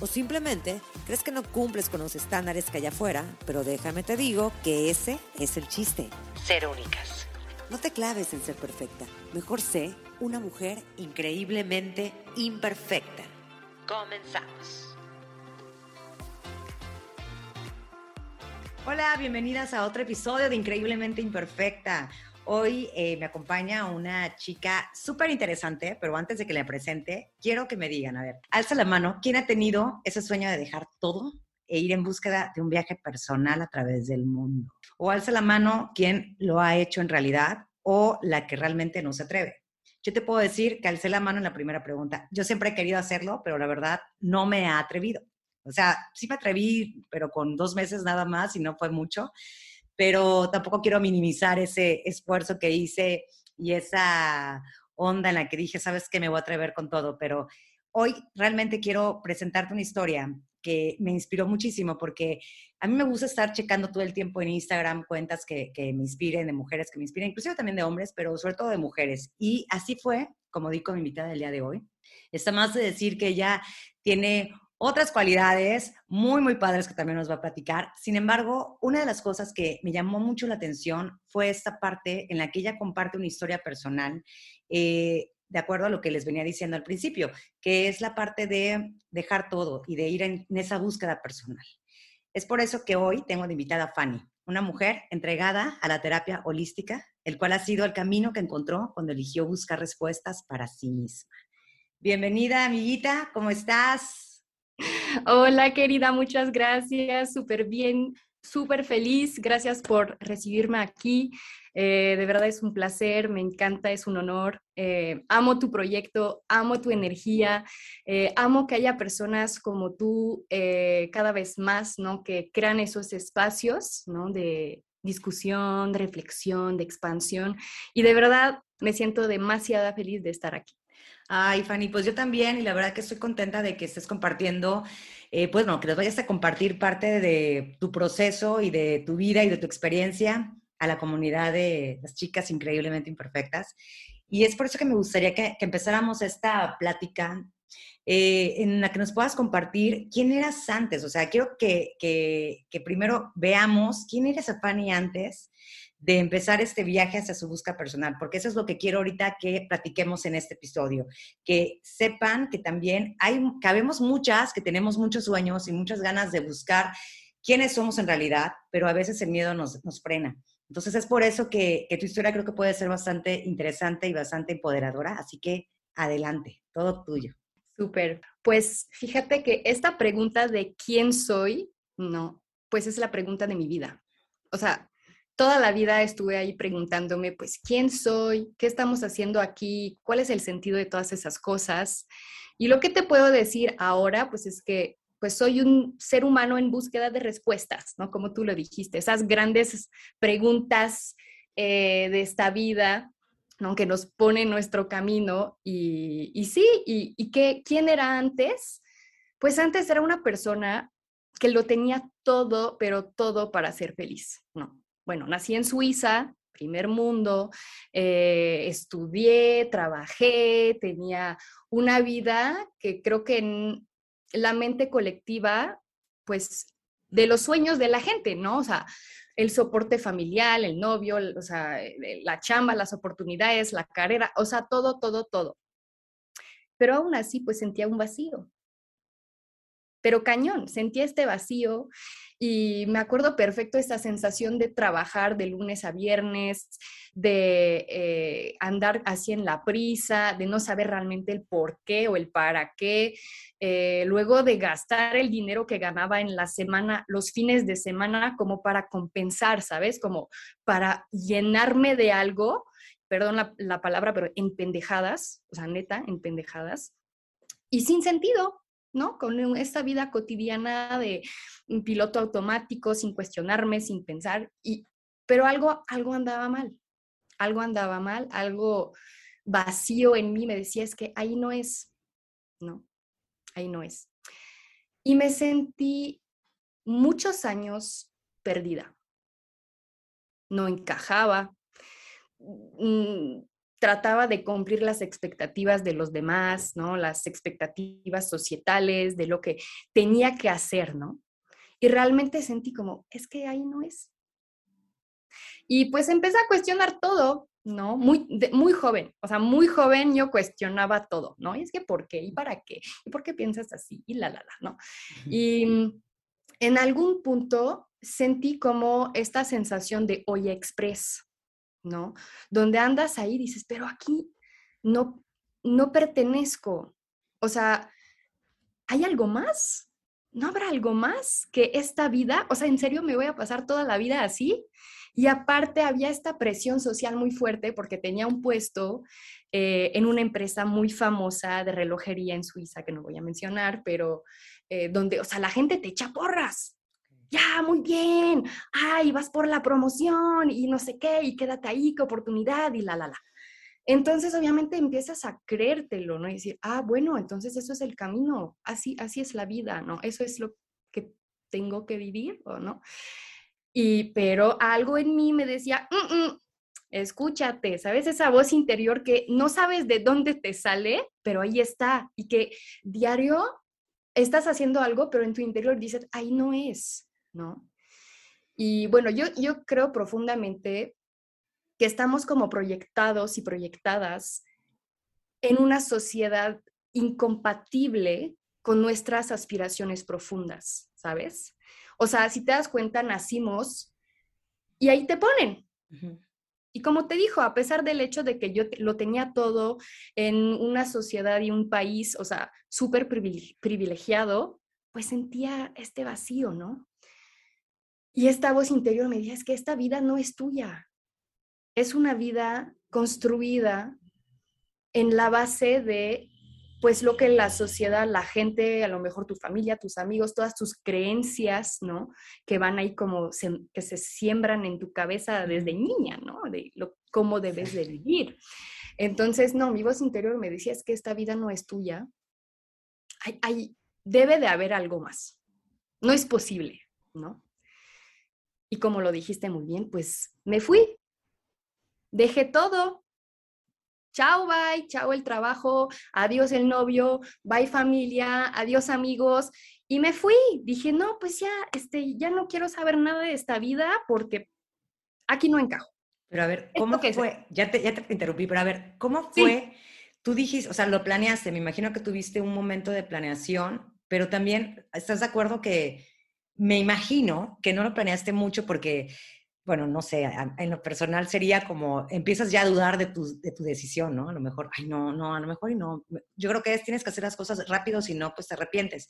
O simplemente crees que no cumples con los estándares que hay afuera, pero déjame te digo que ese es el chiste. Ser únicas. No te claves en ser perfecta. Mejor sé una mujer increíblemente imperfecta. Comenzamos. Hola, bienvenidas a otro episodio de Increíblemente Imperfecta. Hoy eh, me acompaña una chica súper interesante, pero antes de que la presente, quiero que me digan, a ver, alza la mano, ¿quién ha tenido ese sueño de dejar todo e ir en búsqueda de un viaje personal a través del mundo? O alza la mano, ¿quién lo ha hecho en realidad o la que realmente no se atreve? Yo te puedo decir que alcé la mano en la primera pregunta. Yo siempre he querido hacerlo, pero la verdad no me ha atrevido. O sea, sí me atreví, pero con dos meses nada más y no fue mucho pero tampoco quiero minimizar ese esfuerzo que hice y esa onda en la que dije, sabes que me voy a atrever con todo, pero hoy realmente quiero presentarte una historia que me inspiró muchísimo porque a mí me gusta estar checando todo el tiempo en Instagram cuentas que, me inspiren, de mujeres que me inspiren, inclusive también de hombres, pero sobre todo de mujeres. Y así fue, como dijo mi invitada del día de hoy. Está más de decir que ella tiene otras cualidades muy, muy padres que también nos va a platicar. Sin embargo, una de las cosas que me llamó mucho la atención fue esta parte en la que ella comparte una historia personal, eh, de acuerdo a lo que les venía diciendo al principio, que es la parte de dejar todo y de ir en, esa búsqueda personal. Es por eso que hoy tengo de invitada a Fanny, una mujer entregada a la terapia holística, el cual ha sido el camino que encontró cuando eligió buscar respuestas para sí misma. Bienvenida, amiguita, ¿cómo estás? Hola, querida, muchas gracias. Súper bien, súper feliz. Gracias por recibirme aquí. Eh, de verdad es un placer, me encanta, es un honor. Eh, amo tu proyecto, amo tu energía, eh, amo que haya personas como tú cada vez más, ¿no? Que crean esos espacios, ¿no? De discusión, de reflexión, de expansión. Y de verdad me siento demasiado feliz de estar aquí. Ay, Fanny, pues yo también, y la verdad que estoy contenta de que estés compartiendo, eh, pues no, que nos vayas a compartir parte de tu proceso y de tu vida y de tu experiencia a la comunidad de las chicas increíblemente imperfectas. Y es por eso que me gustaría que, empezáramos esta plática eh, en la que nos puedas compartir quién eras antes. O sea, quiero que, que, que primero veamos quién eres Fanny antes de empezar este viaje hacia su búsqueda personal, porque eso es lo que quiero ahorita que platiquemos en este episodio, que sepan que también hay, cabemos muchas, que tenemos muchos sueños y muchas ganas de buscar quiénes somos en realidad, pero a veces el miedo nos, nos frena. Entonces es por eso que, que tu historia creo que puede ser bastante interesante y bastante empoderadora, así que adelante, todo tuyo. Súper. Pues fíjate que esta pregunta de quién soy, no, pues es la pregunta de mi vida. O sea, toda la vida estuve ahí preguntándome, pues, ¿quién soy? ¿Qué estamos haciendo aquí? ¿Cuál es el sentido de todas esas cosas? Y lo que te puedo decir ahora, pues, es que pues soy un ser humano en búsqueda de respuestas, ¿no? Como tú lo dijiste, esas grandes preguntas eh, de esta vida, ¿no? Que nos pone en nuestro camino. Y, y sí, y, y ¿quién era antes? Pues antes era una persona que lo tenía todo, pero todo para ser feliz, ¿no? Bueno, nací en Suiza, primer mundo, eh, estudié, trabajé, tenía una vida que creo que en la mente colectiva, pues de los sueños de la gente, ¿no? O sea, el soporte familiar, el novio, o sea, la chamba, las oportunidades, la carrera, o sea, todo, todo, todo. Pero aún así, pues sentía un vacío. Pero cañón, sentía este vacío y me acuerdo perfecto esta sensación de trabajar de lunes a viernes, de eh, andar así en la prisa, de no saber realmente el por qué o el para qué, eh, luego de gastar el dinero que ganaba en la semana, los fines de semana, como para compensar, ¿sabes? Como para llenarme de algo, perdón la, la palabra, pero en pendejadas, o sea, neta, en pendejadas, y sin sentido, ¿no? Con esta vida cotidiana de un piloto automático, sin cuestionarme, sin pensar. Y, pero algo, algo andaba mal, algo andaba mal, algo vacío en mí me decía, es que ahí no es, no, ahí no es. Y me sentí muchos años perdida. No encajaba, mm, trataba de cumplir las expectativas de los demás, ¿no? Las expectativas societales, de lo que tenía que hacer, ¿no? Y realmente sentí como, es que ahí no es. Y pues empecé a cuestionar todo, ¿no? Muy, muy joven, o sea, muy joven yo cuestionaba todo, ¿no? Y es que, ¿por qué? ¿Y para qué? ¿Y por qué piensas así? Y la, la, la, ¿no? Y en algún punto sentí como esta sensación de oye express, ¿no? Donde andas ahí dices, pero aquí no, no pertenezco. O sea, ¿hay algo más? ¿No habrá algo más que esta vida? O sea, ¿en serio me voy a pasar toda la vida así? Y aparte había esta presión social muy fuerte porque tenía un puesto eh, en una empresa muy famosa de relojería en Suiza, que no voy a mencionar, pero eh, donde, o sea, la gente te echa porras, ya, muy bien, ay, vas por la promoción y no sé qué, y quédate ahí, qué oportunidad, y la, la, la. Entonces, obviamente, empiezas a creértelo, ¿no? Y decir, ah, bueno, entonces eso es el camino, así, así es la vida, ¿no? Eso es lo que tengo que vivir, ¿o no? Y, pero algo en mí me decía, mm, mm, escúchate, ¿sabes? Esa voz interior que no sabes de dónde te sale, pero ahí está, y que diario estás haciendo algo, pero en tu interior dices, ahí no es, ¿no? Y bueno, yo, yo creo profundamente que estamos como proyectados y proyectadas en una sociedad incompatible con nuestras aspiraciones profundas, ¿sabes? O sea, si te das cuenta, nacimos y ahí te ponen. Y como te dijo, a pesar del hecho de que yo lo tenía todo en una sociedad y un país, o sea, súper privilegiado, pues sentía este vacío, ¿no? Y esta voz interior me decía, es que esta vida no es tuya. Es una vida construida en la base de, pues, lo que la sociedad, la gente, a lo mejor tu familia, tus amigos, todas tus creencias, ¿no? Que van ahí como, que se siembran en tu cabeza desde niña, ¿no? De lo, cómo debes de vivir. Entonces, no, mi voz interior me decía, es que esta vida no es tuya. Hay, hay, debe de haber algo más. No es posible, ¿no? Y como lo dijiste muy bien, pues me fui. Dejé todo. Chao, bye, chao el trabajo, adiós el novio, bye familia, adiós amigos. Y me fui. Dije, no, pues ya, este, ya no quiero saber nada de esta vida porque aquí no encajo. Pero a ver, ¿cómo fue? Ya te, ya te interrumpí, pero a ver, ¿cómo fue? Tú dijiste, o sea, lo planeaste, me imagino que tuviste un momento de planeación, pero también, ¿estás de acuerdo que me imagino que no lo planeaste mucho porque, bueno, no sé, en lo personal sería como, empiezas ya a dudar de tu, de tu decisión, ¿no? A lo mejor, ay, no, no, a lo mejor y no. Yo creo que es, tienes que hacer las cosas rápido, si no, pues te arrepientes.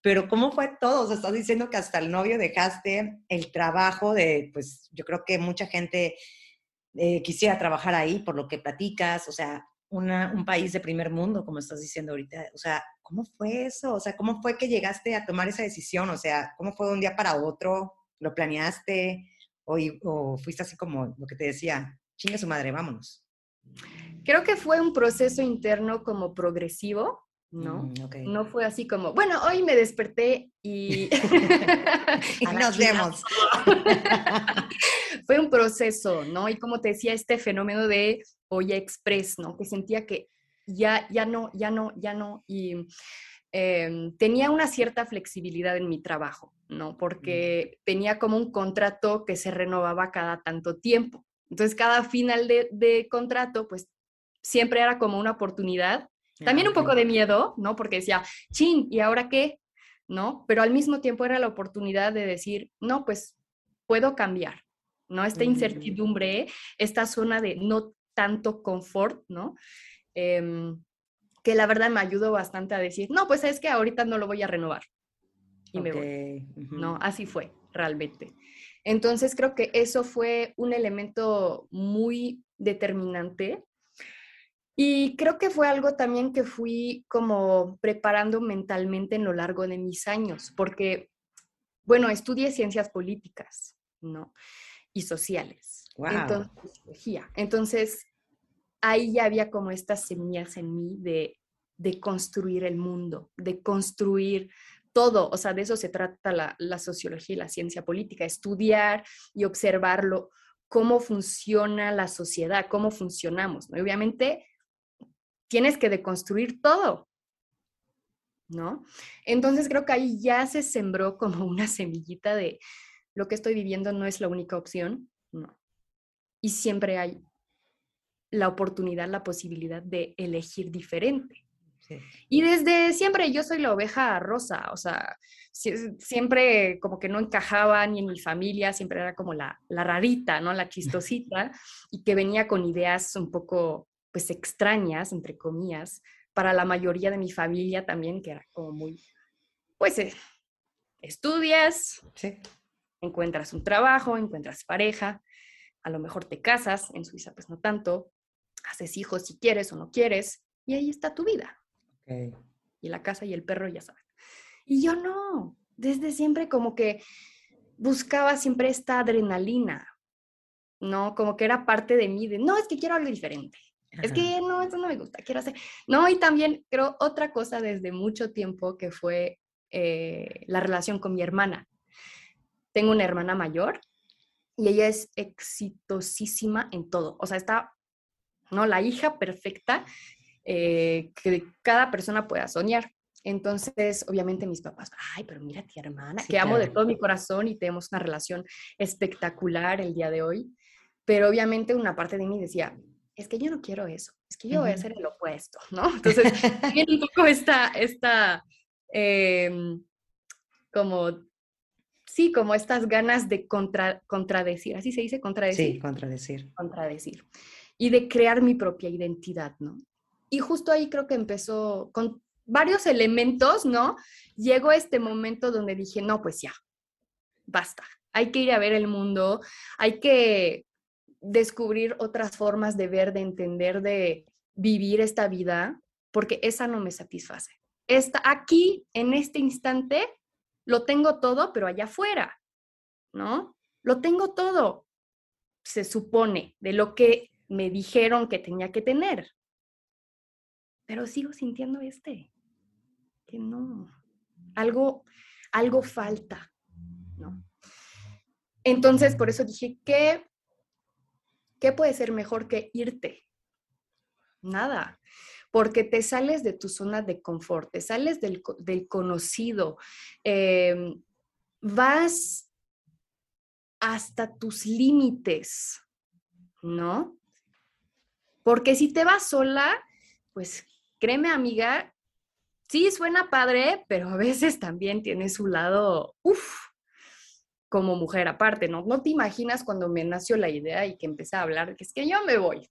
Pero ¿cómo fue todo? O sea, estás diciendo que hasta el novio dejaste el trabajo de, pues yo creo que mucha gente eh, quisiera trabajar ahí por lo que platicas, o sea, un país de primer mundo, como estás diciendo ahorita. O sea, ¿cómo fue eso? O sea, ¿cómo fue que llegaste a tomar esa decisión? O sea, ¿cómo fue de un día para otro? ¿Lo planeaste? ¿O, fuiste así como lo que te decía, chinga su madre, vámonos? Creo que fue un proceso interno como progresivo, ¿no? Mm, no fue así como, bueno, hoy me desperté y... y nos vemos. fue un proceso, ¿no? Y como te decía, este fenómeno de Oye Express, ¿no? Que sentía que ya, ya no, ya no, ya no. Y em, tenía una cierta flexibilidad en mi trabajo, ¿no? Porque tenía como un contrato que se renovaba cada tanto tiempo. Entonces, cada final de, contrato, pues siempre era como una oportunidad. También un poco de miedo, ¿no? Porque decía, chin, ¿y ahora qué? ¿No? Pero al mismo tiempo era la oportunidad de decir, no, pues puedo cambiar, ¿no? Esta incertidumbre, esta zona de no tanto confort, ¿no? Em, que la verdad me ayudó bastante a decir, no, pues es que ahorita no lo voy a renovar. Y me voy. No, así fue, realmente. Entonces creo que eso fue un elemento muy determinante. Y creo que fue algo también que fui como preparando mentalmente en lo largo de mis años, porque, bueno, estudié ciencias políticas, ¿no? y sociales. Entonces, Entonces, ahí ya había como estas semillas en mí de, de construir el mundo, de construir todo, o sea, de eso se trata la, la, sociología y la ciencia política, estudiar y observarlo, cómo funciona la sociedad, cómo funcionamos. ¿no? obviamente tienes que deconstruir todo, ¿no? Entonces creo que ahí ya se sembró como una semillita de lo que estoy viviendo no es la única opción, no. Y siempre hay la oportunidad, la posibilidad de elegir diferente. Y desde siempre yo soy la oveja rosa, o sea, siempre como que no encajaba ni en mi familia, siempre era como la, la rarita, ¿no? La chistosita, y que venía con ideas un poco, pues, extrañas, entre comillas, para la mayoría de mi familia también, que era como muy, pues, eh, estudias, encuentras un trabajo, encuentras pareja, a lo mejor te casas, en Suiza pues no tanto, haces hijos si quieres o no quieres, y ahí está tu vida. Y la casa y el perro, ya saben. Y yo no, desde siempre como que buscaba siempre esta adrenalina, ¿no? Como que era parte de mí, de, no, es que quiero algo diferente. Es que no, eso no me gusta, quiero hacer. No, y también creo otra cosa desde mucho tiempo que fue eh, la relación con mi hermana. Tengo una hermana mayor y ella es exitosísima en todo. O sea, está, ¿no? La hija perfecta eh, que cada persona pueda soñar. Entonces, obviamente mis papás, ay, pero mira a ti hermana, que amo de todo mi corazón y tenemos una relación espectacular el día de hoy. Pero obviamente una parte de mí decía, es que yo no quiero eso, es que yo voy a hacer el opuesto, ¿no? Entonces, tiene un poco esta, esta em, como, sí, como estas ganas de contra, contradecir, así se dice, contradecir. Sí, contradecir. Contradecir. Y de crear mi propia identidad, ¿no? Y justo ahí creo que empezó con varios elementos, ¿no? Llegó este momento donde dije, no, pues ya, basta. Hay que ir a ver el mundo, hay que descubrir otras formas de ver, de entender, de vivir esta vida, porque esa no me satisface. Está aquí, en este instante, lo tengo todo, pero allá afuera, ¿no? Lo tengo todo, se supone, de lo que me dijeron que tenía que tener pero sigo sintiendo este, que no, algo, algo falta, ¿no? Entonces, por eso dije, ¿qué, ¿qué puede ser mejor que irte? Nada, porque te sales de tu zona de confort, te sales del, conocido, em, vas hasta tus límites, ¿no? Porque si te vas sola, pues créeme amiga, sí suena padre, pero a veces también tiene su lado, uff, como mujer aparte, ¿no? No te imaginas cuando me nació la idea y que empecé a hablar, que es que yo me voy.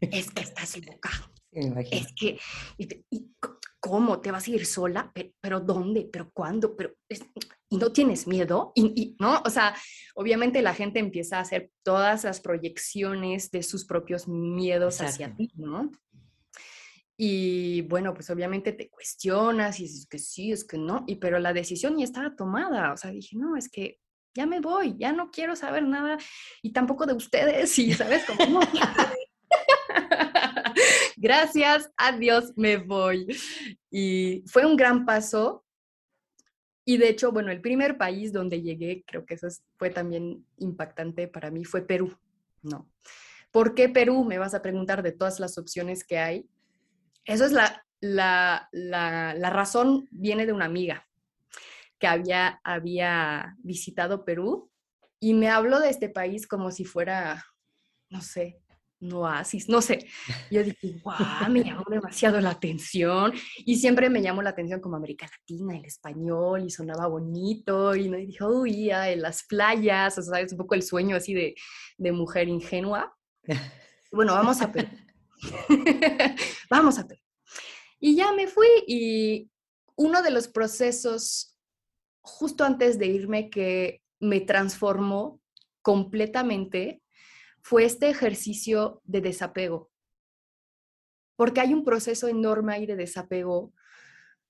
es que estás equivocado. Es que, y, ¿cómo? ¿Te vas a ir sola? ¿Pero, dónde? ¿Pero cuándo? ¿Pero ¿Y no tienes miedo? Y, ¿no? O sea, obviamente la gente empieza a hacer todas las proyecciones de sus propios miedos hacia ti, ¿no? Y bueno, pues obviamente te cuestionas y dices que sí, es que no, y pero la decisión ya estaba tomada, o sea, dije, no, es que ya me voy, ya no quiero saber nada y tampoco de ustedes, y sabes, como no. Gracias, adiós, me voy. Y fue un gran paso. Y de hecho, bueno, el primer país donde llegué, creo que eso fue también impactante para mí, fue Perú, ¿no? ¿Por qué Perú? Me vas a preguntar de todas las opciones que hay. Eso es la, la, la, razón, viene de una amiga que había, había visitado Perú y me habló de este país como si fuera, no sé, un oasis, no sé. Yo dije, guau, me llamó demasiado la atención y siempre me llamó la atención como América Latina, el español y sonaba bonito y, y dije, uy, en las playas, o sea, es un poco el sueño así de, de mujer ingenua. Bueno, vamos a Perú. Vamos a ver. Y ya me fui y uno de los procesos justo antes de irme que me transformó completamente fue este ejercicio de desapego. Porque hay un proceso enorme ahí de desapego,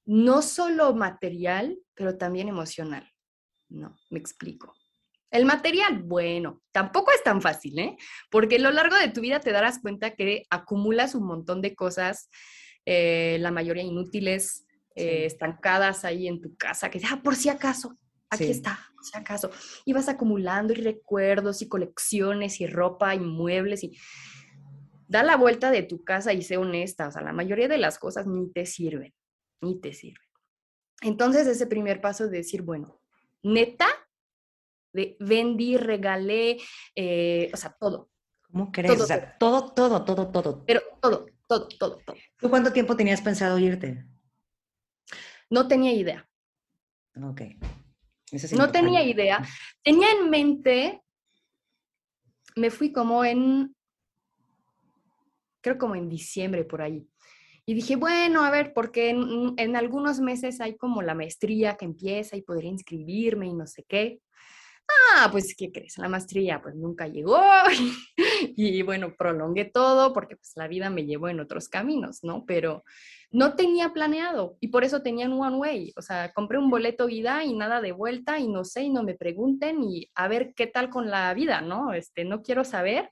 no solo material, pero también emocional. No, me explico. El material, bueno, tampoco es tan fácil, ¿eh? Porque a lo largo de tu vida te darás cuenta que acumulas un montón de cosas, eh, la mayoría inútiles, eh, estancadas ahí en tu casa, que ah, por si acaso, aquí está, por si acaso. Y vas acumulando y recuerdos y colecciones y ropa y muebles y da la vuelta de tu casa y sé honesta, o sea, la mayoría de las cosas ni te sirven, ni te sirven. Entonces, ese primer paso de decir, bueno, neta, de vendí, regalé, eh, o sea, todo. ¿Cómo crees? Todo, o sea, todo, todo, todo, todo. Pero todo, todo, todo, todo. ¿Tú cuánto tiempo tenías pensado irte? No tenía idea. Ok. no tenía idea. Tenía en mente, me fui como en, creo como en diciembre por ahí. Y dije, bueno, a ver, porque en, en, algunos meses hay como la maestría que empieza y podría inscribirme y no sé qué. Ah, pues, ¿qué crees? La maestría pues nunca llegó y, bueno, prolongué todo porque pues la vida me llevó en otros caminos, ¿no? Pero no tenía planeado y por eso tenía un one way, o sea, compré un boleto vida y nada de vuelta y no sé y no me pregunten y a ver qué tal con la vida, ¿no? Este, no quiero saber,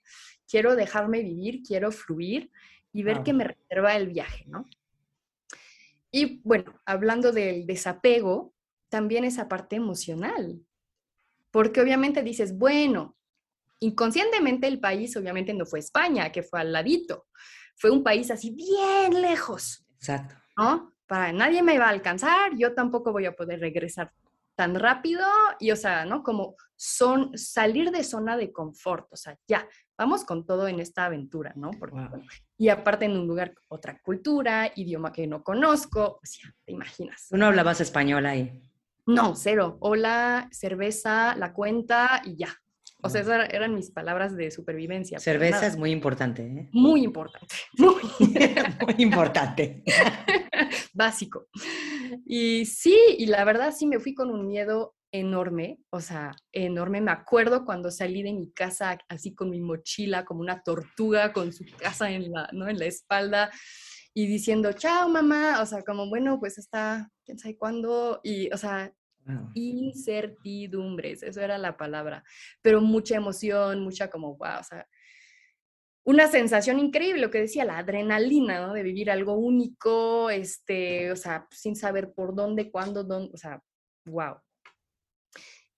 quiero dejarme vivir, quiero fluir y ver qué me reserva el viaje, ¿no? Y bueno, hablando del desapego, también esa parte emocional, porque obviamente dices, bueno, inconscientemente el país obviamente no fue España, que fue al ladito, fue un país así bien lejos. Exacto. ¿No? Para nadie me va a alcanzar, yo tampoco voy a poder regresar tan rápido y, o sea, ¿no? Como son salir de zona de confort, o sea, ya, vamos con todo en esta aventura, ¿no? y aparte en un lugar, otra cultura, idioma que no conozco, o sea, te imaginas. Tú no hablabas español ahí. No, cero. Hola, cerveza, la cuenta y ya. O sea, esas eran mis palabras de supervivencia. Cerveza es muy importante. ¿eh? Muy importante. Muy, importante. Básico. Y sí, y la verdad sí me fui con un miedo enorme, o sea, enorme. Me acuerdo cuando salí de mi casa así con mi mochila, como una tortuga con su casa en la, ¿no? en la espalda y diciendo, chao mamá, o sea, como bueno, pues está, quién sabe cuándo, y, o sea, Incertidumbres, eso era la palabra, pero mucha emoción, mucha como, wow, o sea, una sensación increíble, lo que decía, la adrenalina, ¿no? De vivir algo único, este, o sea, sin saber por dónde, cuándo, dónde, o sea, wow.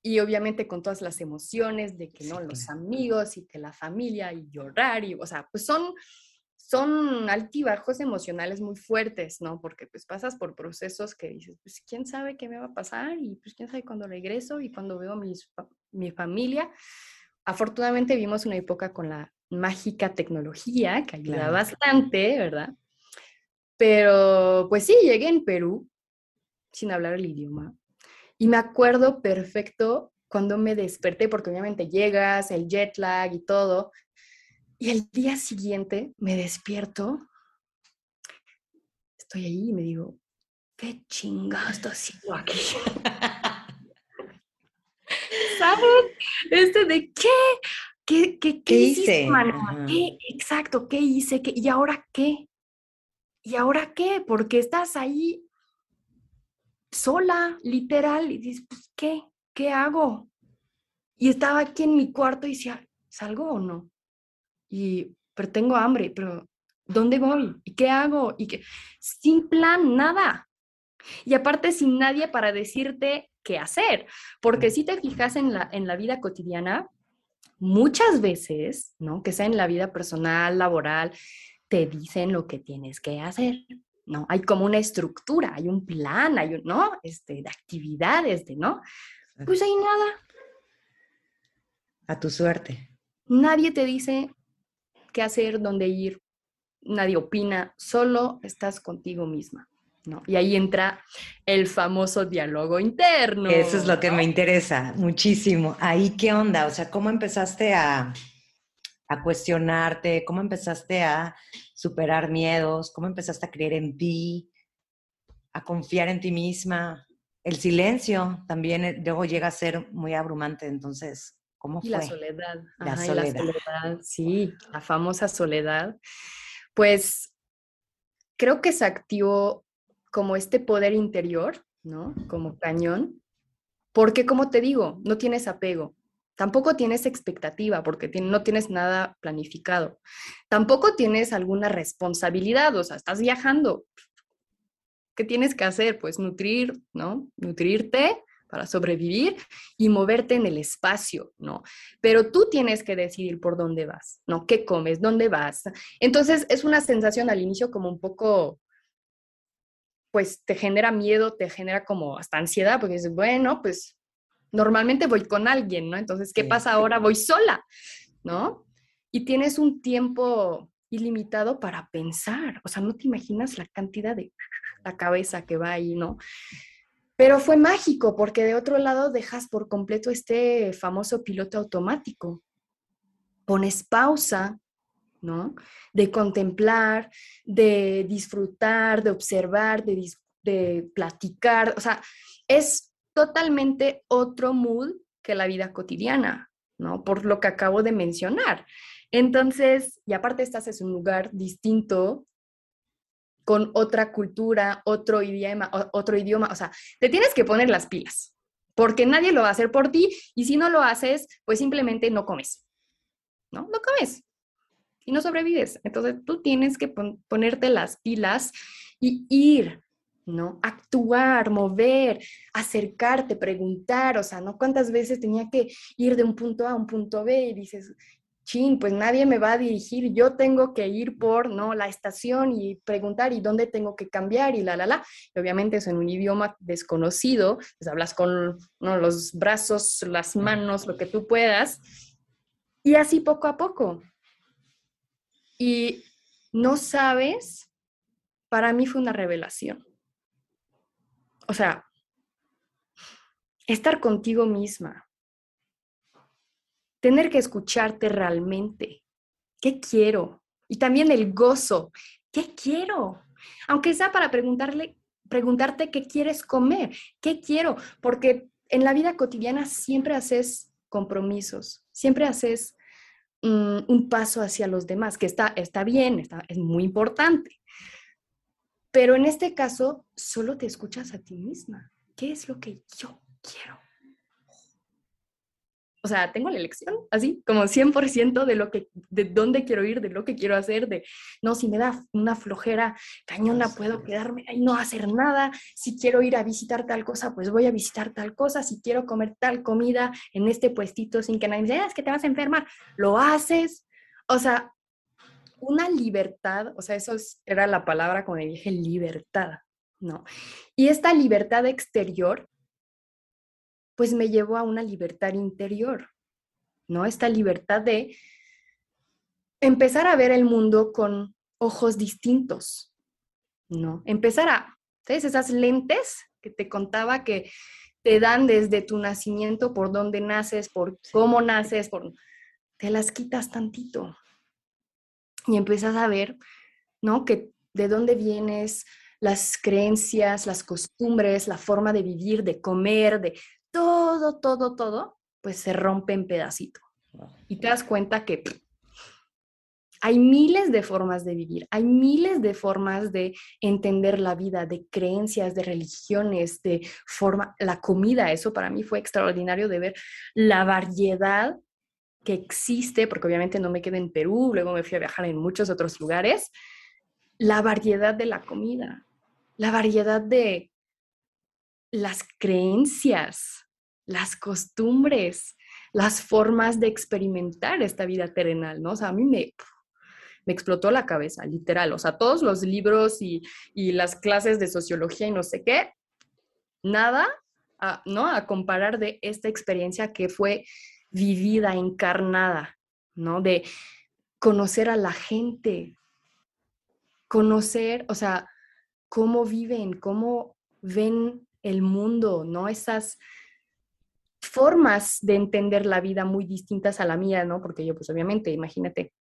Y obviamente con todas las emociones de que, ¿no? Los amigos y que la familia y llorar y, o sea, pues son son altibajos emocionales muy fuertes, ¿no? Porque pues pasas por procesos que dices, pues quién sabe qué me va a pasar y pues quién sabe cuándo regreso y cuando veo mis, mi familia. Afortunadamente vimos una época con la mágica tecnología que ayuda bastante, ¿verdad? Pero pues sí, llegué en Perú sin hablar el idioma y me acuerdo perfecto cuando me desperté, porque obviamente llegas, el jet lag y todo, y el día siguiente me despierto, estoy ahí y me digo, ¿qué chingados estoy haciendo aquí? ¿Sabes? Este de qué, qué, qué, qué, hice? ¿Qué? Exacto, ¿qué hice? ¿Qué? ¿Y ahora qué? ¿Y ahora qué? Porque estás ahí sola, literal, y dices, pues, ¿qué? ¿Qué hago? Y estaba aquí en mi cuarto y decía, ¿salgo o no? Y, pero tengo hambre, pero ¿dónde voy? ¿Y qué hago? Y que, sin plan, nada. Y aparte sin nadie para decirte qué hacer, porque si te fijas en la, en la vida cotidiana, muchas veces, ¿no? Que sea en la vida personal, laboral, te dicen lo que tienes que hacer, ¿no? Hay como una estructura, hay un plan, hay un, ¿no? Este, de actividades, de, ¿no? Pues hay nada. A tu suerte. Nadie te dice qué hacer, dónde ir, nadie opina, solo estás contigo misma. ¿no? Y ahí entra el famoso diálogo interno. Eso es lo que me interesa muchísimo. Ahí, ¿qué onda? O sea, ¿cómo empezaste a, a cuestionarte? ¿Cómo empezaste a superar miedos? ¿Cómo empezaste a creer en ti? A confiar en ti misma. El silencio también eh, luego llega a ser muy abrumante, entonces, ¿Cómo fue? Y la soledad. La, soledad. Sí, la famosa soledad. Pues creo que se activó como este poder interior, ¿no? Como cañón, porque como te digo, no tienes apego. Tampoco tienes expectativa porque no tienes nada planificado. Tampoco tienes alguna responsabilidad, o sea, estás viajando. ¿Qué tienes que hacer? Pues nutrir, ¿no? Nutrirte para sobrevivir y moverte en el espacio, ¿no? Pero tú tienes que decidir por dónde vas, ¿no? ¿Qué comes? ¿Dónde vas? Entonces es una sensación al inicio como un poco, pues te genera miedo, te genera como hasta ansiedad, porque dices, bueno, pues normalmente voy con alguien, ¿no? Entonces, ¿qué pasa ahora? Voy sola, ¿no? Y tienes un tiempo ilimitado para pensar, o sea, no te imaginas la cantidad de la cabeza que va ahí, ¿no? Pero fue mágico porque de otro lado dejas por completo este famoso piloto automático. Pones pausa, ¿no? De contemplar, de disfrutar, de observar, de, de platicar. O sea, es totalmente otro mood que la vida cotidiana, ¿no? Por lo que acabo de mencionar. Entonces, y aparte estás en un lugar distinto, con otra cultura, otro idioma, otro idioma, o sea, te tienes que poner las pilas, porque nadie lo va a hacer por ti y si no lo haces, pues simplemente no comes, ¿no? No comes y no sobrevives. Entonces tú tienes que ponerte las pilas y ir, ¿no? Actuar, mover, acercarte, preguntar, o sea, ¿no? ¿Cuántas veces tenía que ir de un punto A a un punto B y dices, chin, pues nadie me va a dirigir, yo tengo que ir por, ¿no? La estación y preguntar y dónde tengo que cambiar y la, la, la. Y obviamente es en un idioma desconocido, pues hablas con ¿no? los brazos, las manos, lo que tú puedas. Y así poco a poco. Y no sabes, para mí fue una revelación. O sea, estar contigo misma, tener que escucharte realmente. ¿Qué quiero? Y también el gozo. ¿Qué quiero? Aunque sea para preguntarle, preguntarte qué quieres comer, qué quiero, porque en la vida cotidiana siempre haces compromisos, siempre haces mm, un paso hacia los demás, que está, está bien, está, es muy importante. Pero en este caso, solo te escuchas a ti misma. ¿Qué es lo que yo quiero? O sea, tengo la elección, así, como 100% de lo que, de dónde quiero ir, de lo que quiero hacer, de, no, si me da una flojera cañona, puedo quedarme ahí, no hacer nada, si quiero ir a visitar tal cosa, pues voy a visitar tal cosa, si quiero comer tal comida en este puestito sin que nadie me diga, ah, es que te vas a enfermar, lo haces, o sea, una libertad, o sea, eso era la palabra como dije, libertad, ¿no? Y esta libertad exterior pues me llevó a una libertad interior, ¿no? Esta libertad de empezar a ver el mundo con ojos distintos, ¿no? Empezar a, ¿sabes? Esas lentes que te contaba que te dan desde tu nacimiento, por dónde naces, por cómo naces, por, te las quitas tantito y empiezas a ver, ¿no? Que de dónde vienes, las creencias, las costumbres, la forma de vivir, de comer, de todo, todo, todo, pues se rompe en pedacito. Y te das cuenta que hay miles de formas de vivir, hay miles de formas de entender la vida, de creencias, de religiones, de forma, la comida, eso para mí fue extraordinario de ver la variedad que existe, porque obviamente no me quedé en Perú, luego me fui a viajar en muchos otros lugares, la variedad de la comida, la variedad de las creencias, las costumbres, las formas de experimentar esta vida terrenal, ¿no? O sea, a mí me, me explotó la cabeza, literal. O sea, todos los libros y, las clases de sociología y no sé qué, nada, ¿no? A comparar de esta experiencia que fue vivida, encarnada, ¿no? De conocer a la gente, conocer, o sea, cómo viven, cómo ven el mundo, ¿no? Esas formas de entender la vida muy distintas a la mía, ¿no? Porque yo, pues obviamente, imagínate,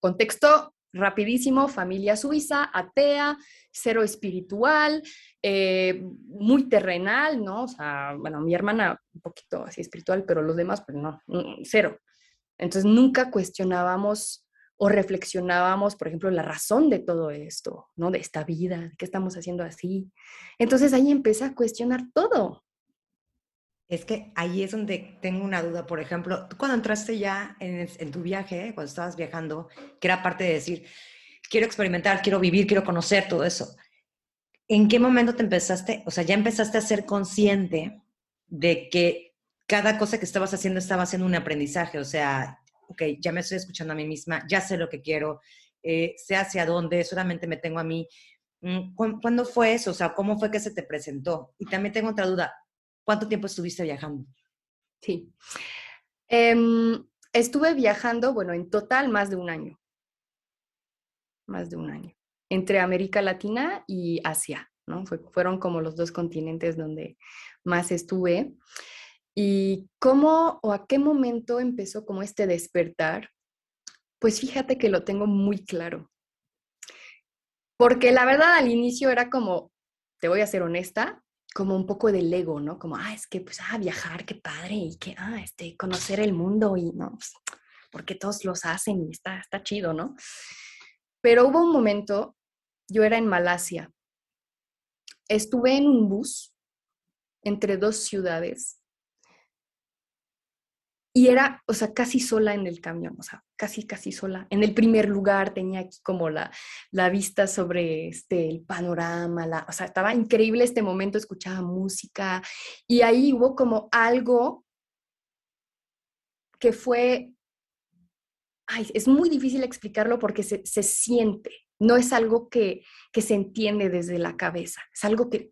contexto rapidísimo, familia suiza, atea, cero espiritual, eh, muy terrenal, ¿no? O sea, bueno, mi hermana un poquito así espiritual, pero los demás, pues no, cero. Entonces nunca cuestionábamos o reflexionábamos, por ejemplo, la razón de todo esto, ¿no? De esta vida, ¿qué estamos haciendo así? Entonces ahí empecé a cuestionar todo. Es que ahí es donde tengo una duda. Por ejemplo, cuando entraste ya en, en tu viaje, cuando estabas viajando, que era parte de decir, quiero experimentar, quiero vivir, quiero conocer todo eso. ¿En qué momento te empezaste, o sea, ya empezaste a ser consciente de que cada cosa que estabas haciendo estaba haciendo un aprendizaje? O sea, ok, ya me estoy escuchando a mí misma, ya sé lo que quiero, eh, sé hacia dónde, solamente me tengo a mí. Mm, ¿Cuándo fue eso? O sea, ¿cómo fue que se te presentó? Y también tengo otra duda, ¿cuánto tiempo estuviste viajando? Sí. Em, estuve viajando, bueno, en total más de un año. Más de un año. Entre América Latina y Asia, ¿no? fueron como los dos continentes donde más estuve. ¿Y cómo o a qué momento empezó como este despertar? Pues fíjate que lo tengo muy claro. Porque la verdad al inicio era como, te voy a ser honesta, como un poco del ego, ¿no? Como, ah, es que, pues, ah, viajar, qué padre, y que, ah, este, conocer el mundo, y no, pues, porque todos los hacen y está, está chido, ¿no? Pero hubo un momento, yo era en Malasia, estuve en un bus entre dos ciudades y era, o sea, casi sola en el camión, o sea, casi, casi sola. En el primer lugar tenía aquí como la, la vista sobre este, el panorama, la, o sea, estaba increíble este momento, escuchaba música y ahí hubo como algo que fue, ay, es muy difícil explicarlo porque se, se siente, no es algo que, que, se entiende desde la cabeza, es algo que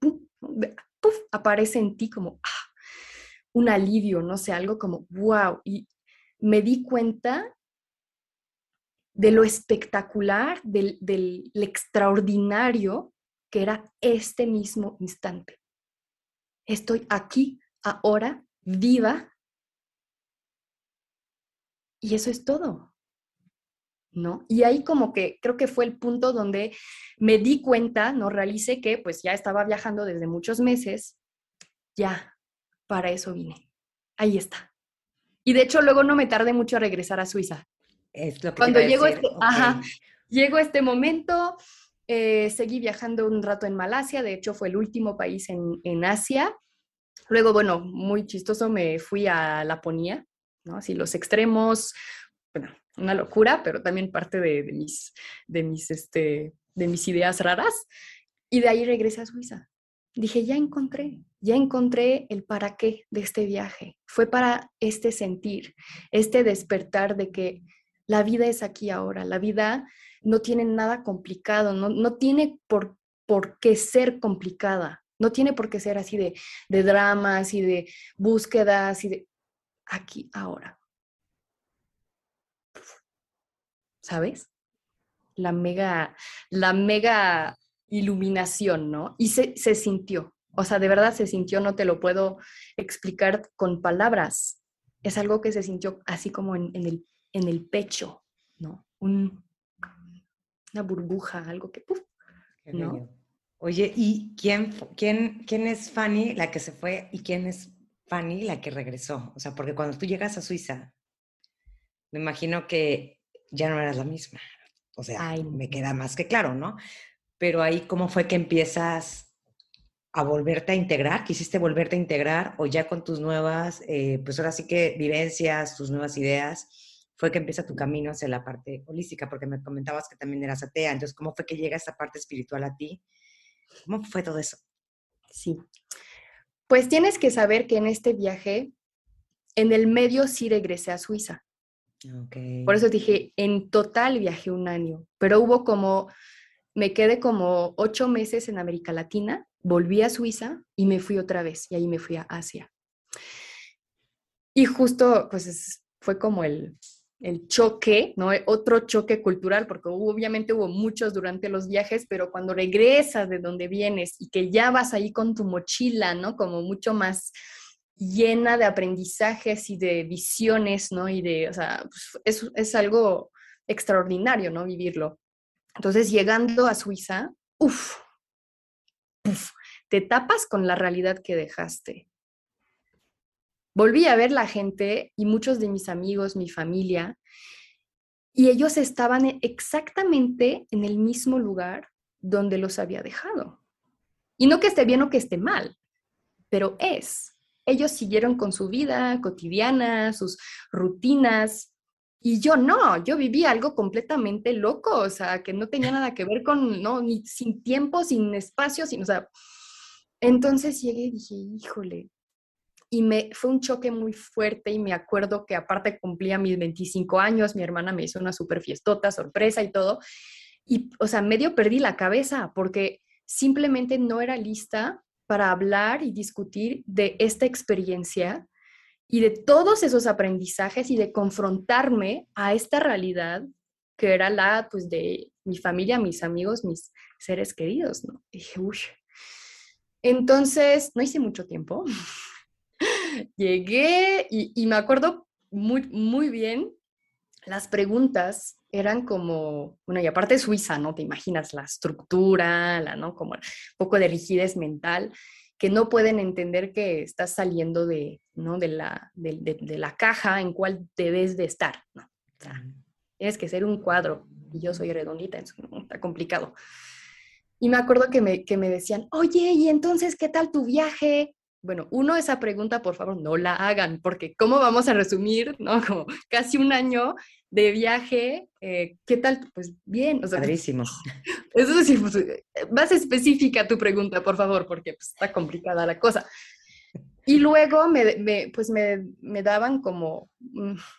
aparece en ti como, ah, un alivio, no sé, algo como, wow. Y me di cuenta de lo espectacular, del, del extraordinario que era este mismo instante. Estoy aquí, ahora, viva. Y eso es todo. ¿No? Y ahí como que creo que fue el punto donde me di cuenta, no realicé que pues ya estaba viajando desde muchos meses, ya, para eso vine. Ahí está. Y de hecho luego no me tardé mucho a regresar a Suiza. Es lo que Cuando llegó este, ajá, llegó este momento, eh, seguí viajando un rato en Malasia, de hecho fue el último país en, en, Asia. Luego, bueno, muy chistoso, me fui a Laponía, ¿no? Así los extremos, bueno, una locura, pero también parte de, de mis, de, mis, este, de mis ideas raras. Y de ahí regresé a Suiza dije, ya encontré, ya encontré el para qué de este viaje. Fue para este sentir, este despertar de que la vida es aquí ahora, la vida no tiene nada complicado, no, no tiene por, por qué ser complicada, no tiene por qué ser así de, de dramas y de búsquedas y de aquí ahora. ¿Sabes? La mega, la mega iluminación, ¿no? Y se, se sintió, o sea, de verdad se sintió, no te lo puedo explicar con palabras. Es algo que se sintió así como en, el, en el pecho, ¿no? Un, una burbuja, algo que, ¿no? Oye, ¿y quién, quién, quién es Fanny la que se fue y quién es Fanny la que regresó? O sea, porque cuando tú llegas a Suiza, me imagino que ya no eras la misma. O sea, me queda más que claro, ¿no? Pero ahí cómo fue que empiezas a volverte a integrar, quisiste volverte a integrar o ya con tus nuevas, eh, pues ahora sí que vivencias, tus nuevas ideas, fue que empieza tu camino hacia la parte holística, porque me comentabas que también eras atea, entonces ¿cómo fue que llega esa parte espiritual a ti? ¿Cómo fue todo eso? Sí, pues tienes que saber que en este viaje, en el medio sí regresé a Suiza. Okay. Por eso dije, en total viajé un año, pero hubo como me quedé como ocho meses en América Latina, volví a Suiza y me fui otra vez y ahí me fui a Asia. Y justo, pues fue como el, el choque, ¿no? Otro choque cultural, porque obviamente hubo muchos durante los viajes, pero cuando regresas de donde vienes y que ya vas ahí con tu mochila, ¿no? Como mucho más llena de aprendizajes y de visiones, ¿no? Y de, o sea, pues, es, es algo extraordinario, ¿no? Vivirlo. Entonces, llegando a Suiza, uff, te tapas con la realidad que dejaste. Volví a ver la gente y muchos de mis amigos, mi familia, y ellos estaban exactamente en el mismo lugar donde los había dejado. Y no que esté bien o que esté mal, pero es. ellos siguieron con su vida cotidiana, sus rutinas, y yo no, yo vivía algo completamente loco, o sea, que no tenía nada que ver con, no, ni sin tiempo, sin espacio, sin, o sea, entonces llegué y dije, híjole, y me fue un choque muy fuerte y me acuerdo que aparte cumplía mis 25 años, mi hermana me hizo una super fiestota, sorpresa y todo, y, o sea, medio perdí la cabeza porque simplemente no era lista para hablar y discutir de esta experiencia y de todos esos aprendizajes y de confrontarme a esta realidad que era la pues de mi familia, mis amigos, mis seres queridos, ¿no? dije, uy. Entonces, no hice mucho tiempo. Llegué y, me acuerdo muy, muy bien, las preguntas eran como, bueno, y aparte Suiza, ¿no? Te imaginas la estructura, la, ¿no? Como un poco de rigidez mental que no pueden entender que estás saliendo de, ¿no? de, la, de, de, la caja en cual debes de estar. ¿no? O sea, tienes que ser un cuadro y yo soy redondita, está complicado. Y me acuerdo que me, que me decían, oye, ¿y entonces qué tal tu viaje? Bueno, uno, esa pregunta, por favor, no la hagan, porque ¿cómo vamos a resumir, no? Como casi un año de viaje, eh, ¿qué tal? Pues bien. O sea, Padrísimo. Eso sí, pues, eh, más específica tu pregunta, por favor, porque pues, está complicada la cosa. Y luego me, me pues me, me, daban como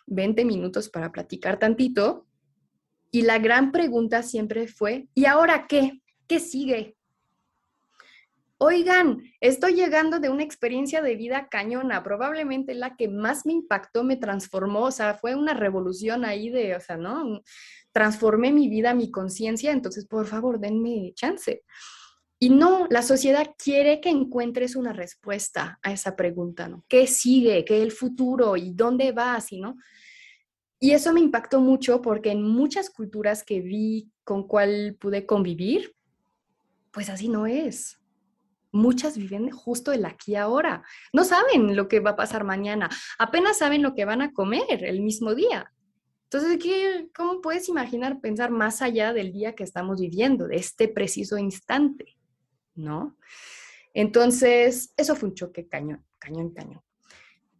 20 mm, minutos para platicar tantito. Y la gran pregunta siempre fue, ¿y ahora qué? ¿Qué sigue? Oigan, estoy llegando de una experiencia de vida cañona, probablemente la que más me impactó, me transformó, o sea, fue una revolución ahí de, o sea, ¿no? Transformé mi vida, mi conciencia, entonces, por favor, denme chance. Y no, la sociedad quiere que encuentres una respuesta a esa pregunta, ¿no? ¿Qué sigue? ¿Qué es el futuro? ¿Y dónde vas? ¿Y no? Y eso me impactó mucho porque en muchas culturas que vi con cual pude convivir, pues así no es muchas viven justo el aquí ahora. No saben lo que va a pasar mañana, apenas saben lo que van a comer el mismo día. Entonces, ¿qué, ¿cómo puedes imaginar pensar más allá del día que estamos viviendo, de este preciso instante? ¿No? Entonces, eso fue un choque cañón, cañón, cañón.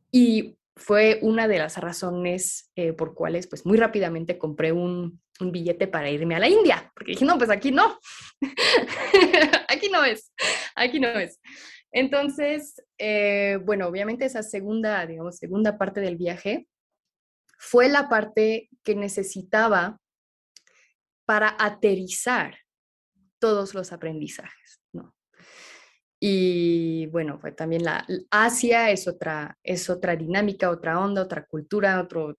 Y fue una de las razones eh, por cuales, pues muy rápidamente compré un, billete para irme a la India, porque dije, no, pues aquí no, aquí no es, aquí no es. Entonces, eh, bueno, obviamente esa segunda, digamos, segunda parte del viaje fue la parte que necesitaba para aterrizar todos los aprendizajes. Y bueno, fue también la Asia es otra, es otra dinámica, otra onda, otra cultura, otro,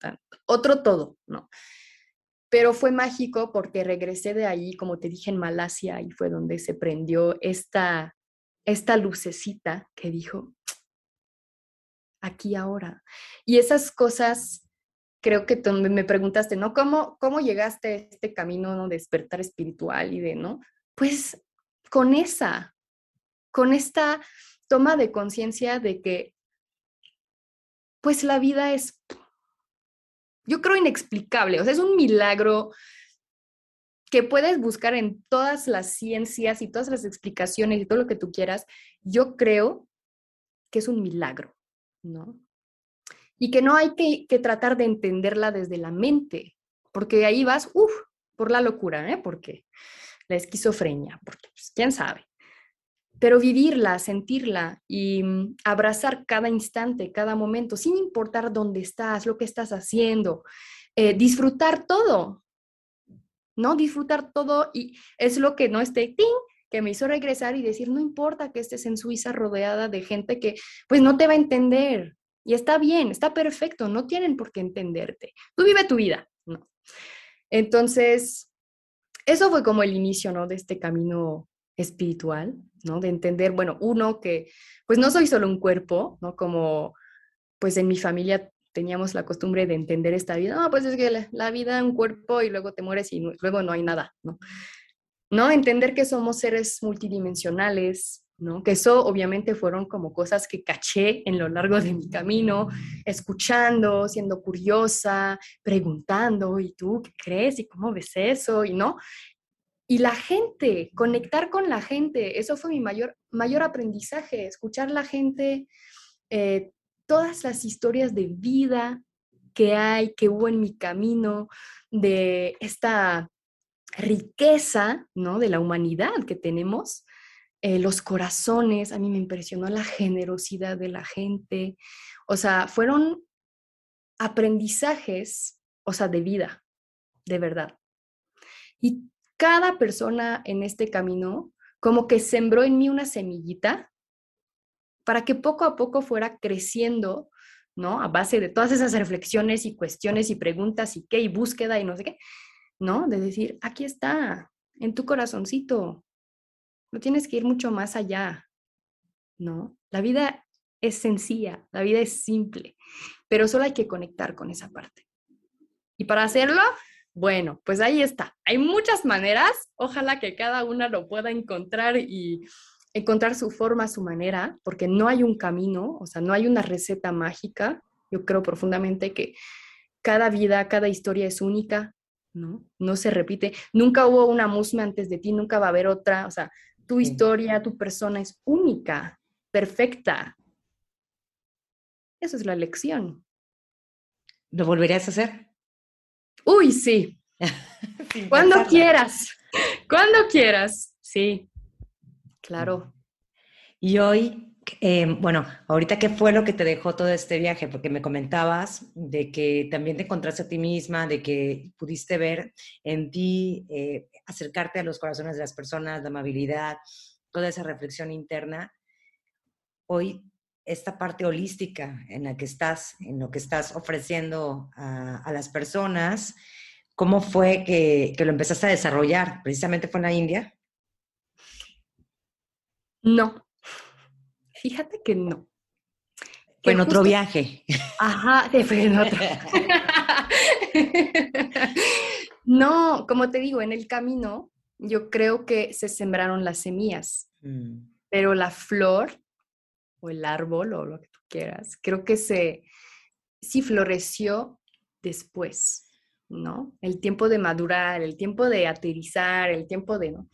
otro todo, ¿no? Pero fue mágico porque regresé de ahí, como te dije, en Malasia, y fue donde se prendió esta, esta lucecita que dijo, aquí ahora. Y esas cosas, creo que me preguntaste, ¿no? ¿Cómo, cómo llegaste a este camino ¿no? de despertar espiritual y de, ¿no? Pues con esa, con esta toma de conciencia de que, pues la vida es, yo creo, inexplicable, o sea, es un milagro que puedes buscar en todas las ciencias y todas las explicaciones y todo lo que tú quieras, yo creo que es un milagro, ¿no? Y que no hay que, tratar de entenderla desde la mente, porque ahí vas, uff, por la locura, ¿eh? Porque la esquizofrenia, porque pues, quién sabe pero vivirla, sentirla y mm, abrazar cada instante, cada momento, sin importar dónde estás, lo que estás haciendo, eh, disfrutar todo, ¿no? Disfrutar todo y es lo que no esté, ting, que me hizo regresar y decir, no importa que estés en Suiza rodeada de gente que pues no te va a entender. Y está bien, está perfecto, no tienen por qué entenderte. Tú vive tu vida. Entonces, eso fue como el inicio, ¿no? De este camino espiritual, ¿no? De entender, bueno, uno, que pues no soy solo un cuerpo, ¿no? Como pues en mi familia teníamos la costumbre de entender esta vida, no, pues es que la, vida es un cuerpo y luego te mueres y luego no hay nada, ¿no? ¿No? Entender que somos seres multidimensionales, ¿no? Que eso obviamente fueron como cosas que caché en lo largo de mi camino, escuchando, siendo curiosa, preguntando, ¿y tú qué crees? ¿Y cómo ves eso? Y no, y la gente, conectar con la gente, eso fue mi mayor, mayor aprendizaje, escuchar la gente, eh, todas las historias de vida que hay, que hubo en mi camino, de esta riqueza, ¿no? De la humanidad que tenemos, eh, los corazones, a mí me impresionó la generosidad de la gente, o sea, fueron aprendizajes, o sea, de vida, de verdad. Y cada persona en este camino como que sembró en mí una semillita para que poco a poco fuera creciendo, ¿no? A base de todas esas reflexiones y cuestiones y preguntas y qué, y búsqueda y no sé qué, ¿no? De decir, aquí está, en tu corazoncito. No tienes que ir mucho más allá, ¿no? La vida es sencilla, la vida es simple, pero solo hay que conectar con esa parte. Y para hacerlo, bueno, pues ahí está. Hay muchas maneras. Ojalá que cada una lo pueda encontrar y encontrar su forma, su manera, porque no hay un camino, o sea, no hay una receta mágica. Yo creo profundamente que cada vida, cada historia es única, ¿no? No se repite. Nunca hubo una musme antes de ti, nunca va a haber otra. O sea, tu historia, tu persona es única, perfecta. Eso es la lección. ¿Lo volverías a hacer? Uy, sí. Cuando quieras. Cuando quieras. Sí. Claro. Y hoy, em, bueno, ahorita, ¿qué fue lo que te dejó todo este viaje? Porque me comentabas de que también te encontraste a ti misma, de que pudiste ver en ti, eh, acercarte a los corazones de las personas, la amabilidad, toda esa reflexión interna. Hoy, esta parte holística en la que estás, en lo que estás ofreciendo a, las personas, ¿cómo fue que, que lo empezaste a desarrollar? ¿Precisamente fue en la India? No. Fíjate que no. Fue en otro viaje. Ajá, fue en otro. no, como te digo, en el camino yo creo que se sembraron las semillas, mm. pero la flor o el árbol o lo que tú quieras, creo que se sí floreció después, ¿no? El tiempo de madurar, el tiempo de aterrizar, el tiempo de, ¿no?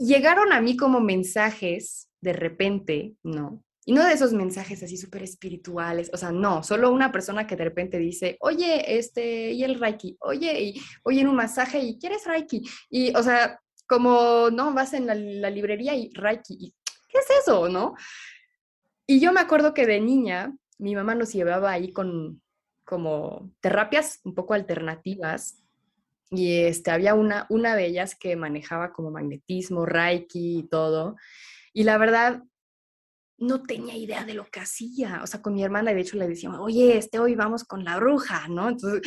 llegaron a mí como mensajes de repente, ¿no? Y no de esos mensajes así súper espirituales, o sea, no, solo una persona que de repente dice, oye, este, y el Reiki, oye, y oye, en un masaje, y ¿quieres Reiki? Y, o sea, como, no, vas en la, librería y Reiki, y, ¿qué es eso, no? Y yo me acuerdo que de niña, mi mamá nos llevaba ahí con como terapias un poco alternativas y este, había una, una de ellas que manejaba como magnetismo, reiki y todo. Y la verdad, no tenía idea de lo que hacía. O sea, con mi hermana, de hecho, le decíamos, oye, este, hoy vamos con la bruja, ¿no? Entonces,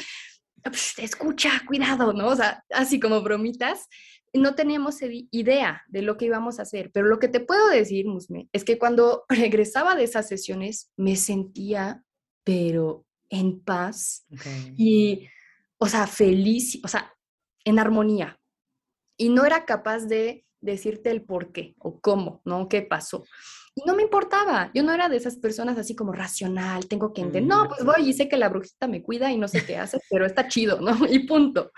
escucha, cuidado, ¿no? O sea, así como bromitas. No teníamos idea de lo que íbamos a hacer. Pero lo que te puedo decir, Musme, es que cuando regresaba de esas sesiones, me sentía, pero en paz. Y o sea, feliz, o sea, en armonía. Y no era capaz de decirte el por qué o cómo, ¿no? ¿Qué pasó? Y no me importaba. Yo no era de esas personas así como racional, tengo que entender. No, pues voy y sé que la brujita me cuida y no sé qué hace, pero está chido, ¿no? Y punto.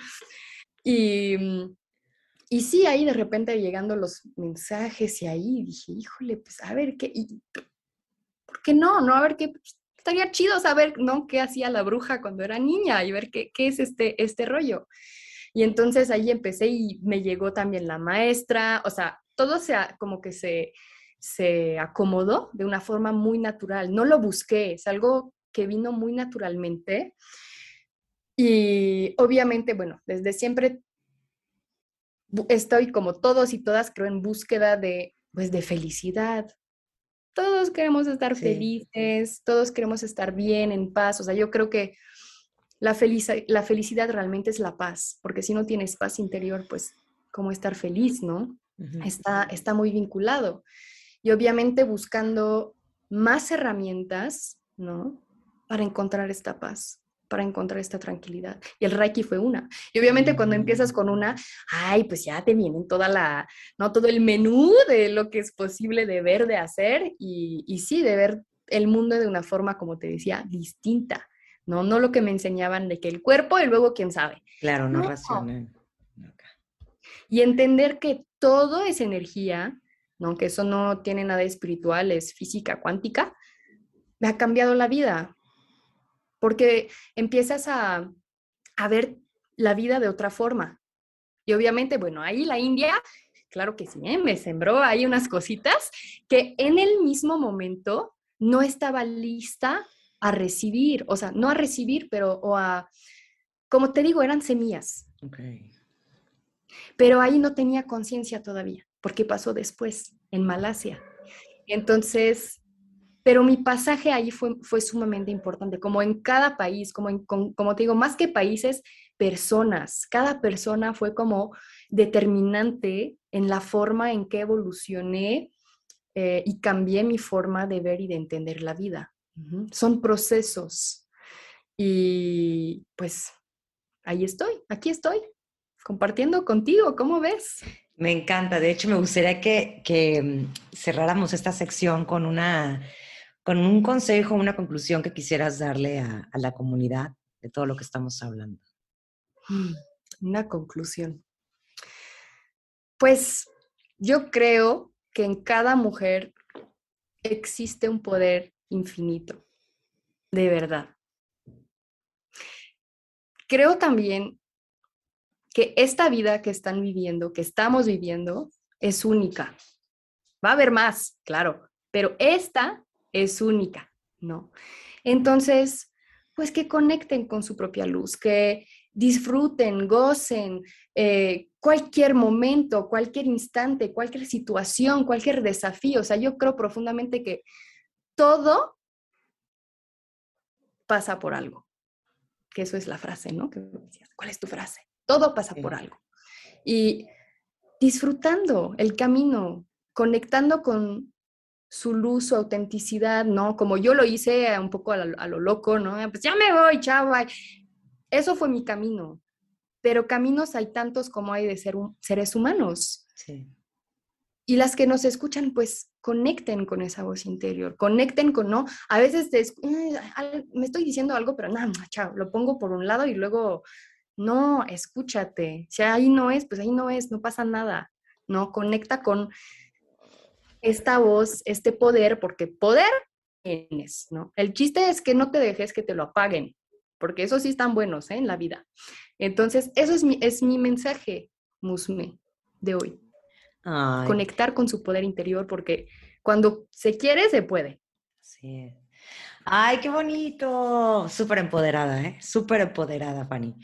Y, y sí, ahí de repente llegando los mensajes y ahí dije, híjole, pues a ver qué, ¿por qué no? No, a ver qué, estaría chido saber, ¿no? ¿Qué hacía la bruja cuando era niña y ver qué, qué es este, este rollo? Y entonces ahí empecé y me llegó también la maestra, o sea, todo se, como que se, se acomodó de una forma muy natural. No lo busqué, es algo que vino muy naturalmente. Y obviamente, bueno, desde siempre estoy como todos y todas, creo, en búsqueda de, pues, de felicidad, todos queremos estar felices, todos queremos estar bien, en paz. O sea, yo creo que la, la felicidad realmente es la paz, porque si no tienes paz interior, pues, ¿cómo estar feliz, no? está, está muy vinculado. Y obviamente buscando más herramientas, ¿no? Para encontrar esta paz para encontrar esta tranquilidad. Y el Reiki fue una. Y obviamente cuando empiezas con una, ay, pues ya te vienen toda la, ¿no? Todo el menú de lo que es posible de ver, de hacer y, y sí, de ver el mundo de una forma, como te decía, distinta. No, no lo que me enseñaban de que el cuerpo y luego quién sabe. Claro, no, no. Y entender que todo es energía, ¿no? Que eso no tiene nada espiritual, es física cuántica, me ha cambiado la vida. Porque empiezas a, a ver la vida de otra forma. Y obviamente, bueno, ahí la India, claro que sí, ¿eh? me sembró ahí unas cositas que en el mismo momento no estaba lista a recibir, o sea, no a recibir, pero o a, como te digo, eran semillas. Pero ahí no tenía conciencia todavía, porque pasó después, en Malasia. Entonces, pero mi pasaje ahí fue, fue sumamente importante, como en cada país, como, en, como te digo, más que países, personas. Cada persona fue como determinante en la forma en que evolucioné eh, y cambié mi forma de ver y de entender la vida. Son procesos. Y pues ahí estoy, aquí estoy, compartiendo contigo. ¿Cómo ves? Me encanta. De hecho, me gustaría que, que mm, cerráramos esta sección con una con un consejo, una conclusión que quisieras darle a, la comunidad de todo lo que estamos hablando. Mm, una conclusión. Pues yo creo que en cada mujer existe un poder infinito, de verdad. Creo también que esta vida que están viviendo, que estamos viviendo, es única. Va a haber más, claro, pero esta es única, ¿no? Entonces, pues que conecten con su propia luz, que disfruten, gocen eh, cualquier momento, cualquier instante, cualquier situación, cualquier desafío. O sea, yo creo profundamente que todo pasa por algo. Que eso es la frase, ¿no? ¿Cuál es tu frase? Todo pasa por algo. Y disfrutando el camino, conectando con su luz, su autenticidad, ¿no? Como yo lo hice un poco a, lo loco, ¿no? Pues ya me voy, chao, eso fue mi camino. Pero caminos hay tantos como hay de ser seres humanos. Y las que nos escuchan, pues conecten con esa voz interior, conecten con, ¿no? A veces me estoy diciendo algo, pero nada, chao, lo pongo por un lado y luego, no, escúchate. Si ahí no es, pues ahí no es, no pasa nada, ¿no? Conecta con esta voz, este poder, porque poder tienes, ¿no? El chiste es que no te dejes que te lo apaguen, porque esos sí están buenos ¿eh? en la vida. Entonces, eso es mi, es mi mensaje, Musme, de hoy. Conectar con su poder interior, porque cuando se quiere, se puede. Sí. Ay, qué bonito. Súper empoderada, ¿eh? Súper empoderada, Fanny.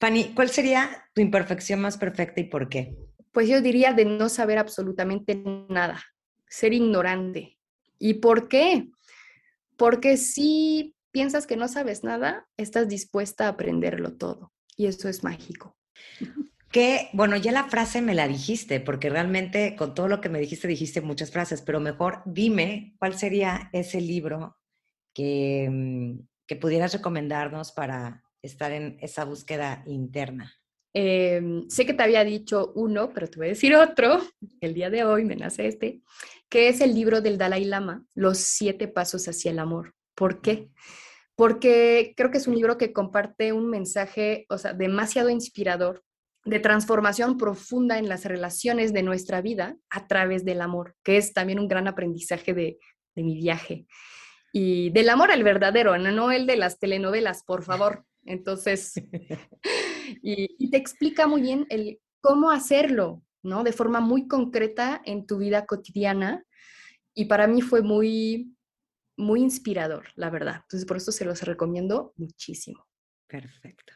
Fanny, ¿cuál sería tu imperfección más perfecta y por qué? Pues yo diría de no saber absolutamente nada, ser ignorante. ¿Y por qué? Porque sí piensas que no sabes nada, estás dispuesta a aprenderlo todo. Y eso es mágico. Que, bueno, ya la frase me la dijiste, porque realmente con todo lo que me dijiste, dijiste muchas frases, pero mejor dime cuál sería ese libro que, mm, que pudieras recomendarnos para estar en esa búsqueda interna. Em, sé que te había dicho uno, pero te voy a decir otro. El día de hoy me nace este, que es el libro del Dalai Lama, Los siete pasos hacia el amor. ¿Por qué? porque creo que es un libro que comparte un mensaje, o sea, demasiado inspirador de transformación profunda en las relaciones de nuestra vida a través del amor, que es también un gran aprendizaje de, mi viaje. Y del amor al verdadero, no, el de las telenovelas, por favor. Entonces, y, y, te explica muy bien el cómo hacerlo, ¿no? De forma muy concreta en tu vida cotidiana. Y para mí fue muy, muy inspirador, la verdad. Entonces, por eso se los recomiendo muchísimo. Perfecto.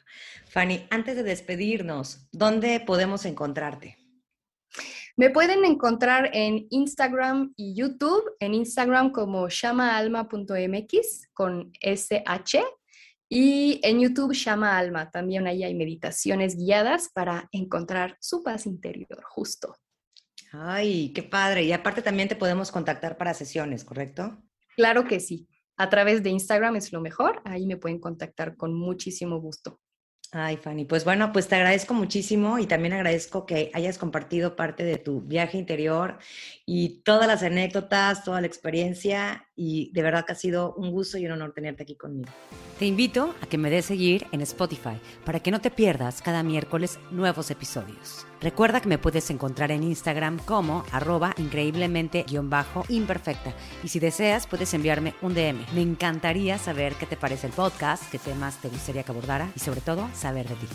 Fanny, antes de despedirnos, ¿dónde podemos encontrarte? Me pueden encontrar en Instagram y YouTube, en Instagram como shamaalma.mx con SH y en YouTube Shama Alma. También ahí hay meditaciones guiadas para encontrar su paz interior, justo. Ay, qué padre. Y aparte también te podemos contactar para sesiones, ¿correcto? Claro que sí. A través de Instagram es lo mejor. Ahí me pueden contactar con muchísimo gusto. Ay, Fanny, pues bueno, pues te agradezco muchísimo y también agradezco que hayas compartido parte de tu viaje interior y todas las anécdotas, toda la experiencia y de verdad que ha sido un gusto y un honor tenerte aquí conmigo. Te invito a que me des seguir en Spotify para que no te pierdas cada miércoles nuevos episodios. Recuerda que me puedes encontrar en Instagram como arroba increíblemente-imperfecta y si deseas puedes enviarme un DM. Me encantaría saber qué te parece el podcast, qué temas te gustaría que abordara y sobre todo saber de ti.